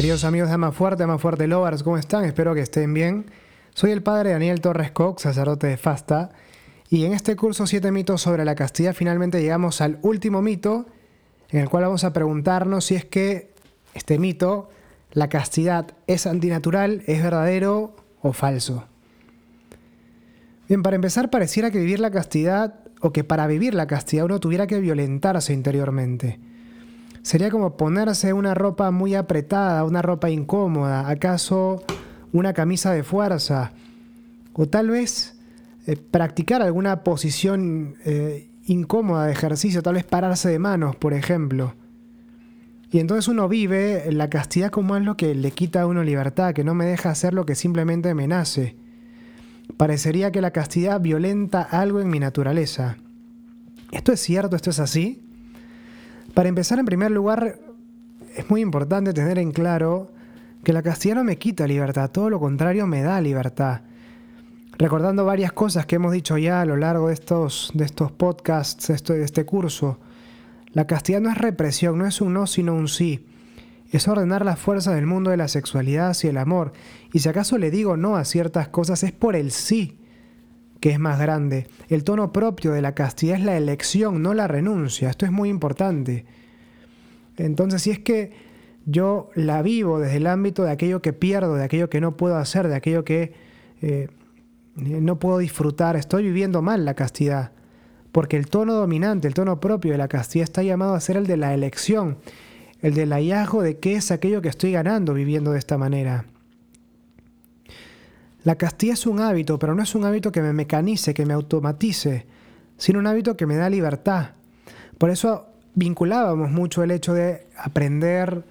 Queridos amigos de Ama Fuerte, Ama Fuerte Lovers, ¿cómo están? Espero que estén bien. Soy el padre Daniel Torres Cox, sacerdote de Fasta, y en este curso 7 mitos sobre la castidad finalmente llegamos al último mito, en el cual vamos a preguntarnos si es que este mito, la castidad, es antinatural, es verdadero o falso. Bien, para empezar, pareciera que vivir la castidad, o que para vivir la castidad uno tuviera que violentarse interiormente. Sería como ponerse una ropa muy apretada, una ropa incómoda, acaso una camisa de fuerza, o tal vez eh, practicar alguna posición eh, incómoda de ejercicio, tal vez pararse de manos, por ejemplo. Y entonces uno vive la castidad como algo que le quita a uno libertad, que no me deja hacer lo que simplemente me nace. Parecería que la castidad violenta algo en mi naturaleza. ¿Esto es cierto? ¿Esto es así? Para empezar, en primer lugar, es muy importante tener en claro que la castidad no me quita libertad, todo lo contrario me da libertad. Recordando varias cosas que hemos dicho ya a lo largo de estos, de estos podcasts, de este curso, la castidad no es represión, no es un no, sino un sí. Es ordenar las fuerzas del mundo de la sexualidad hacia el amor. Y si acaso le digo no a ciertas cosas, es por el sí que es más grande. El tono propio de la castidad es la elección, no la renuncia. Esto es muy importante. Entonces, si es que yo la vivo desde el ámbito de aquello que pierdo, de aquello que no puedo hacer, de aquello que eh, no puedo disfrutar, estoy viviendo mal la castidad. Porque el tono dominante, el tono propio de la castidad está llamado a ser el de la elección, el del hallazgo de qué es aquello que estoy ganando viviendo de esta manera. La castidad es un hábito, pero no es un hábito que me mecanice, que me automatice, sino un hábito que me da libertad. Por eso vinculábamos mucho el hecho de aprender,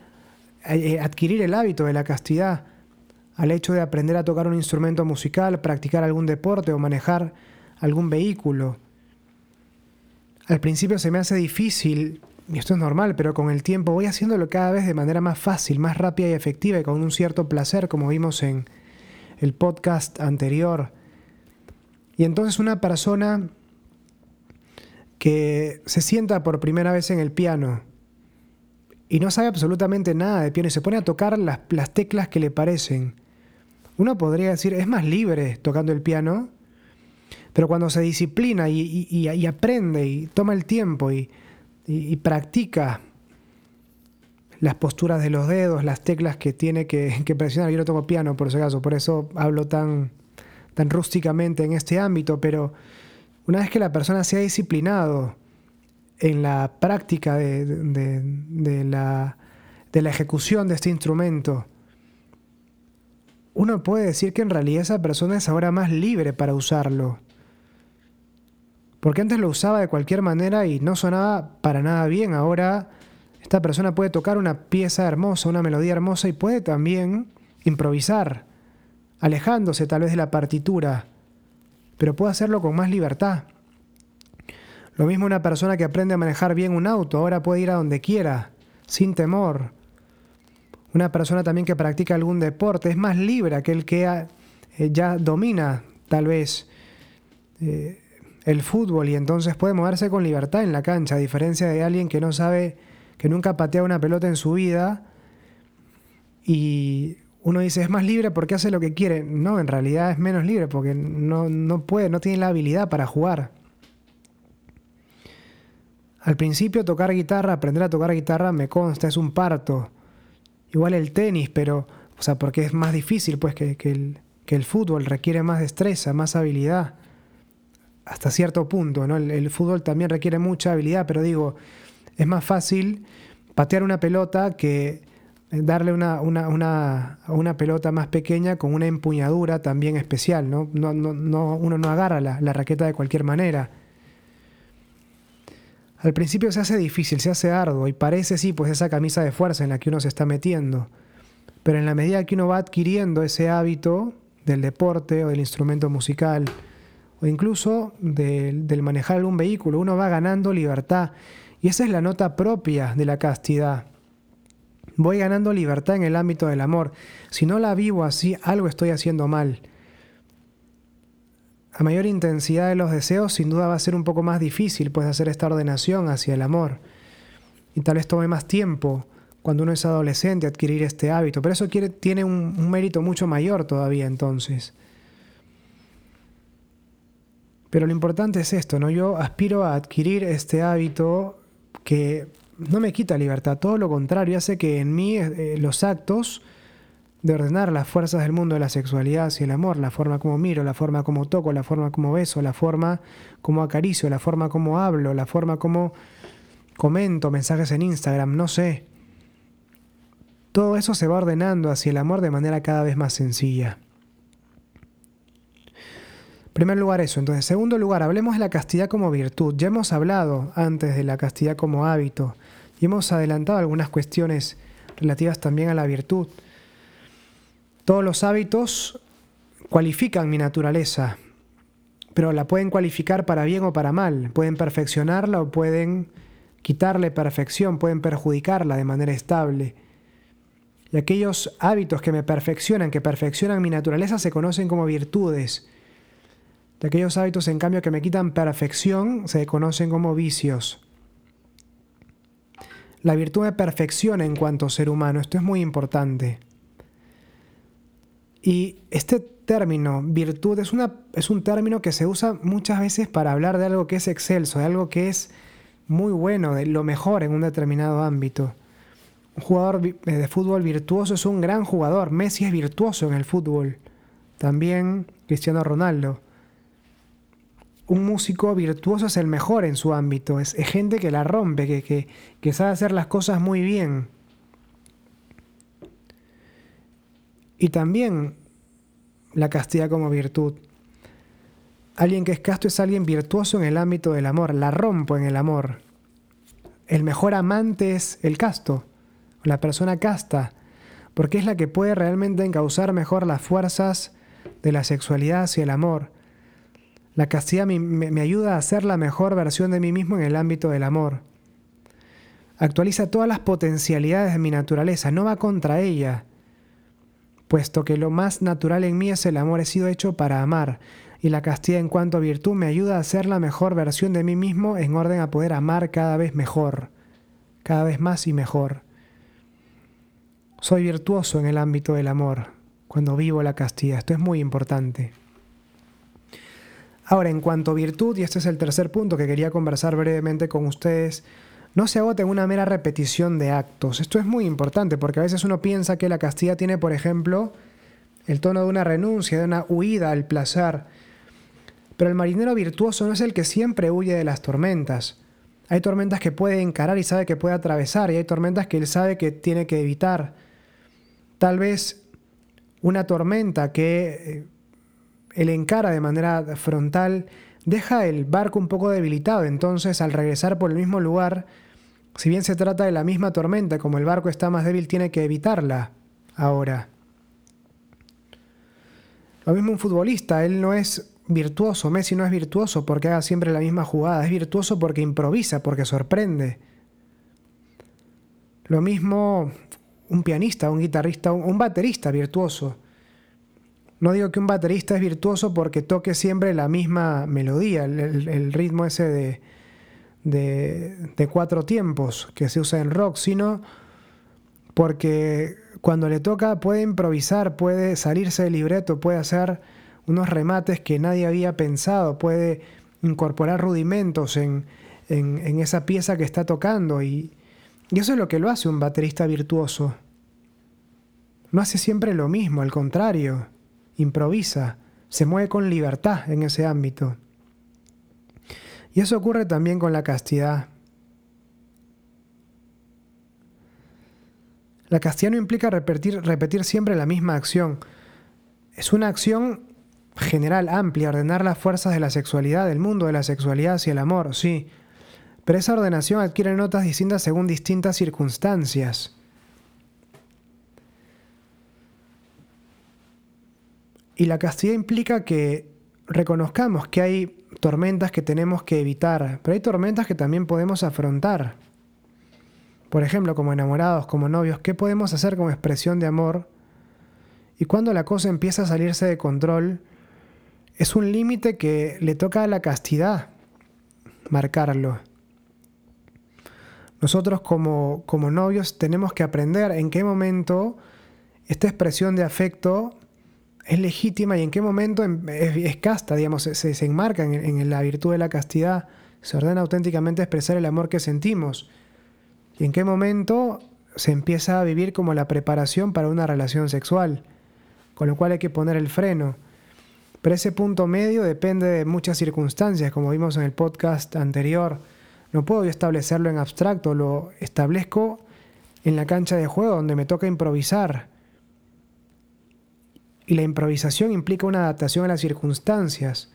eh, adquirir el hábito de la castidad, al hecho de aprender a tocar un instrumento musical, practicar algún deporte o manejar algún vehículo. Al principio se me hace difícil, y esto es normal, pero con el tiempo voy haciéndolo cada vez de manera más fácil, más rápida y efectiva y con un cierto placer, como vimos en, el podcast anterior. Y entonces una persona que se sienta por primera vez en el piano y no sabe absolutamente nada de piano y se pone a tocar las, teclas que le parecen, uno podría decir, es más libre tocando el piano, pero cuando se disciplina y, aprende y toma el tiempo y, practica las posturas de los dedos, las teclas que tiene que, presionar. Yo no toco piano, por si acaso, por eso hablo tan, tan rústicamente en este ámbito, pero una vez que la persona se ha disciplinado en la práctica de, la, de la ejecución de este instrumento, uno puede decir que en realidad esa persona es ahora más libre para usarlo. Porque antes lo usaba de cualquier manera y no sonaba para nada bien. Ahora esta persona puede tocar una pieza hermosa, una melodía hermosa y puede también improvisar, alejándose tal vez de la partitura, pero puede hacerlo con más libertad. Lo mismo una persona que aprende a manejar bien un auto, ahora puede ir a donde quiera, sin temor. Una persona también que practica algún deporte es más libre aquel que eh, ya domina tal vez eh, el fútbol y entonces puede moverse con libertad en la cancha, a diferencia de alguien que no sabe que nunca patea una pelota en su vida y uno dice, es más libre porque hace lo que quiere. No, en realidad es menos libre porque no, no puede, no tiene la habilidad para jugar. Al principio tocar guitarra, aprender a tocar guitarra me consta, es un parto. Igual el tenis, pero, o sea, porque es más difícil pues que, el, que el fútbol, requiere más destreza, más habilidad. Hasta cierto punto, ¿no? el fútbol también requiere mucha habilidad, pero digo, es más fácil patear una pelota que darle una, una, pelota más pequeña con una empuñadura también especial. ¿no? No, no, uno no agarra la, la raqueta de cualquier manera. Al principio se hace difícil, se hace arduo y parece sí, pues esa camisa de fuerza en la que uno se está metiendo. Pero en la medida que uno va adquiriendo ese hábito del deporte o del instrumento musical o incluso del, del manejar algún vehículo, uno va ganando libertad y esa es la nota propia de la castidad. Voy ganando libertad en el ámbito del amor. Si no la vivo así, algo estoy haciendo mal. A mayor intensidad de los deseos, sin duda va a ser un poco más difícil pues hacer esta ordenación hacia el amor. Y tal vez tome más tiempo cuando uno es adolescente adquirir este hábito, pero eso tiene un, un mérito mucho mayor todavía entonces. Pero lo importante es esto, ¿no? Yo aspiro a adquirir este hábito que no me quita libertad, todo lo contrario, hace que en mí eh, los actos de ordenar las fuerzas del mundo de la sexualidad y el amor, la forma como miro, la forma como toco, la forma como beso, la forma como acaricio, la forma como hablo, la forma como comento mensajes en Instagram, no sé. Todo eso se va ordenando hacia el amor de manera cada vez más sencilla. Primer lugar eso. Entonces, segundo lugar, hablemos de la castidad como virtud. Ya hemos hablado antes de la castidad como hábito y hemos adelantado algunas cuestiones relativas también a la virtud. Todos los hábitos cualifican mi naturaleza, pero la pueden cualificar para bien o para mal. Pueden perfeccionarla o pueden quitarle perfección, pueden perjudicarla de manera estable. Y aquellos hábitos que me perfeccionan, que perfeccionan mi naturaleza, se conocen como virtudes. De aquellos hábitos, en cambio, que me quitan perfección, se conocen como vicios. La virtud me perfecciona en cuanto ser humano. Esto es muy importante. Y este término, virtud, es, es un término que se usa muchas veces para hablar de algo que es excelso, de algo que es muy bueno, de lo mejor en un determinado ámbito. Un jugador eh, de fútbol virtuoso es un gran jugador. Messi es virtuoso en el fútbol. También Cristiano Ronaldo un músico virtuoso es el mejor en su ámbito, es, gente que la rompe, que, que, sabe hacer las cosas muy bien. Y también la castidad como virtud. Alguien que es casto es alguien virtuoso en el ámbito del amor, la rompo en el amor. El mejor amante es el casto, la persona casta, porque es la que puede realmente encauzar mejor las fuerzas de la sexualidad hacia el amor la castidad me, ayuda a ser la mejor versión de mí mismo en el ámbito del amor. Actualiza todas las potencialidades de mi naturaleza, no va contra ella, puesto que lo más natural en mí es el amor, he sido hecho para amar, y la castidad en cuanto a virtud me ayuda a ser la mejor versión de mí mismo en orden a poder amar cada vez mejor, cada vez más y mejor. Soy virtuoso en el ámbito del amor cuando vivo la castidad, esto es muy importante. Ahora, en cuanto a virtud, y este es el tercer punto que quería conversar brevemente con ustedes, no se agote en una mera repetición de actos. Esto es muy importante porque a veces uno piensa que la castidad tiene, por ejemplo, el tono de una renuncia, de una huida al placer. Pero el marinero virtuoso no es el que siempre huye de las tormentas. Hay tormentas que puede encarar y sabe que puede atravesar, y hay tormentas que él sabe que tiene que evitar. Tal vez una tormenta que eh, él encara de manera frontal, deja el barco un poco debilitado, entonces al regresar por el mismo lugar, si bien se trata de la misma tormenta, como el barco está más débil, tiene que evitarla ahora. Lo mismo un futbolista, él no es virtuoso, Messi no es virtuoso porque haga siempre la misma jugada, es virtuoso porque improvisa, porque sorprende. Lo mismo un pianista, un guitarrista, un baterista virtuoso. No digo que un baterista es virtuoso porque toque siempre la misma melodía, el, ritmo ese de, cuatro tiempos que se usa en rock, sino porque cuando le toca puede improvisar, puede salirse del libreto, puede hacer unos remates que nadie había pensado, puede incorporar rudimentos en, esa pieza que está tocando y, y eso es lo que lo hace un baterista virtuoso. No hace siempre lo mismo, al contrario improvisa, se mueve con libertad en ese ámbito. Y eso ocurre también con la castidad. La castidad no implica repetir, repetir siempre la misma acción. Es una acción general, amplia, ordenar las fuerzas de la sexualidad, del mundo de la sexualidad hacia el amor, sí. Pero esa ordenación adquiere notas distintas según distintas circunstancias. Y la castidad implica que reconozcamos que hay tormentas que tenemos que evitar, pero hay tormentas que también podemos afrontar. Por ejemplo, como enamorados, como novios, ¿qué podemos hacer como expresión de amor? Y cuando la cosa empieza a salirse de control, es un límite que le toca a la castidad marcarlo. nosotros como, como novios tenemos que aprender en qué momento esta expresión de afecto es legítima y en qué momento es, casta, digamos, se, enmarca en, en, la virtud de la castidad, se ordena auténticamente expresar el amor que sentimos. Y en qué momento se empieza a vivir como la preparación para una relación sexual, con lo cual hay que poner el freno. Pero ese punto medio depende de muchas circunstancias, como vimos en el podcast anterior. No puedo yo establecerlo en abstracto, lo establezco en la cancha de juego donde me toca improvisar. Y la improvisación implica una adaptación a las circunstancias.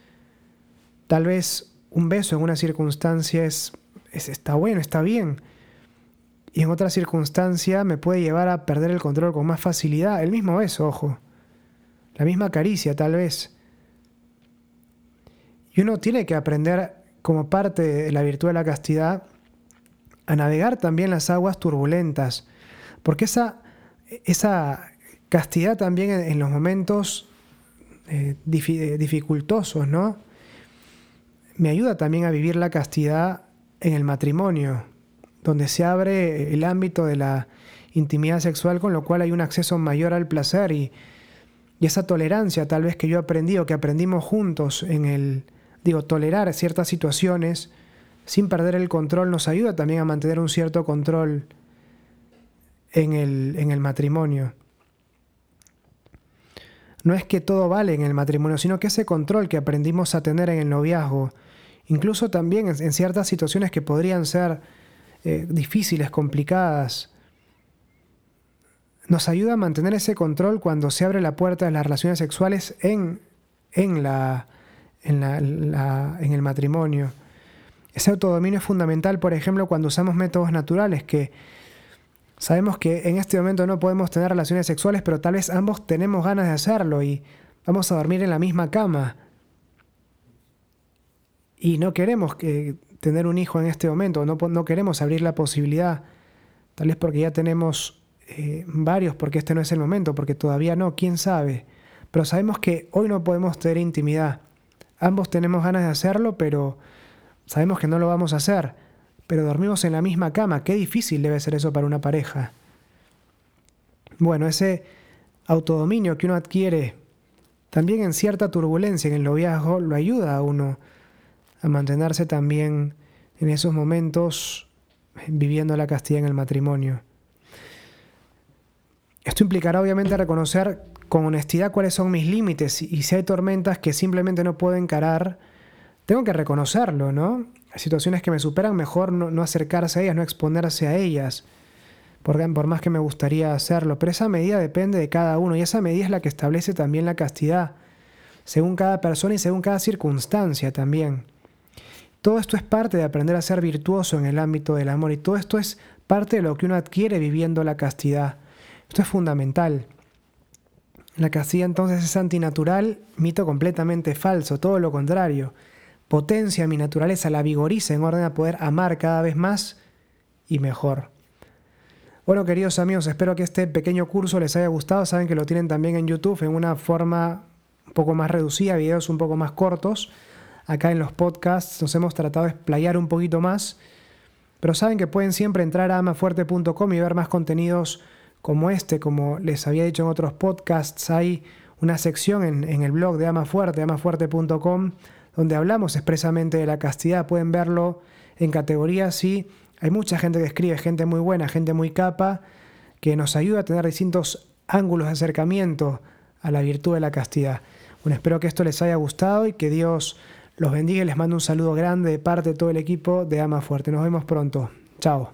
Tal vez un beso en una circunstancia es, está bueno, está bien. Y en otra circunstancia me puede llevar a perder el control con más facilidad. El mismo beso, ojo. La misma caricia, tal vez. Y uno tiene que aprender como parte de la virtud de la castidad, a navegar también las aguas turbulentas, porque esa, esa castidad también en, los momentos eh, eh, dificultosos, ¿no? Me ayuda también a vivir la castidad en el matrimonio, donde se abre el ámbito de la intimidad sexual, con lo cual hay un acceso mayor al placer y, esa tolerancia tal vez que yo aprendí o que aprendimos juntos en el, digo, tolerar ciertas situaciones sin perder el control nos ayuda también a mantener un cierto control en el matrimonio. No es que todo vale en el matrimonio, sino que ese control que aprendimos a tener en el noviazgo, incluso también en, ciertas situaciones que podrían ser eh, difíciles, complicadas, nos ayuda a mantener ese control cuando se abre la puerta de las relaciones sexuales en, en la, en, en el matrimonio. Ese autodominio es fundamental, por ejemplo, cuando usamos métodos naturales, que sabemos que en este momento no podemos tener relaciones sexuales, pero tal vez ambos tenemos ganas de hacerlo y vamos a dormir en la misma cama. Y no queremos que, tener un hijo en este momento, no, no queremos abrir la posibilidad, tal vez porque ya tenemos eh, varios, porque este no es el momento, porque todavía no, quién sabe. Pero sabemos que hoy no podemos tener intimidad Ambos tenemos ganas de hacerlo, pero sabemos que no lo vamos a hacer. Pero dormimos en la misma cama. Qué difícil debe ser eso para una pareja. Bueno, ese autodominio que uno adquiere también en cierta turbulencia en el noviazgo lo ayuda a uno a mantenerse también en esos momentos viviendo la castidad en el matrimonio. Esto implicará obviamente reconocer con honestidad cuáles son mis límites y si hay tormentas que simplemente no puedo encarar, tengo que reconocerlo, ¿no? Situaciones que me superan, mejor no, acercarse a ellas, no exponerse a ellas, por, por más que me gustaría hacerlo, pero esa medida depende de cada uno y esa medida es la que establece también la castidad, según cada persona y según cada circunstancia también. Todo esto es parte de aprender a ser virtuoso en el ámbito del amor y todo esto es parte de lo que uno adquiere viviendo la castidad. Esto es fundamental. La castidad entonces es antinatural, mito completamente falso, todo lo contrario. Potencia mi naturaleza, la vigoriza en orden a poder amar cada vez más y mejor. Bueno, queridos amigos, espero que este pequeño curso les haya gustado. Saben que lo tienen también en YouTube en una forma un poco más reducida, videos un poco más cortos. Acá en los podcasts nos hemos tratado de explayar un poquito más. Pero saben que pueden siempre entrar a amafuerte.com y ver más contenidos como este, como les había dicho en otros podcasts, hay una sección en, el blog de Amafuerte, amafuerte.com, donde hablamos expresamente de la castidad. Pueden verlo en categorías y hay mucha gente que escribe, gente muy buena, gente muy capa, que nos ayuda a tener distintos ángulos de acercamiento a la virtud de la castidad. Bueno, espero que esto les haya gustado y que Dios los bendiga y les mando un saludo grande de parte de todo el equipo de Ama Fuerte. Nos vemos pronto. Chao.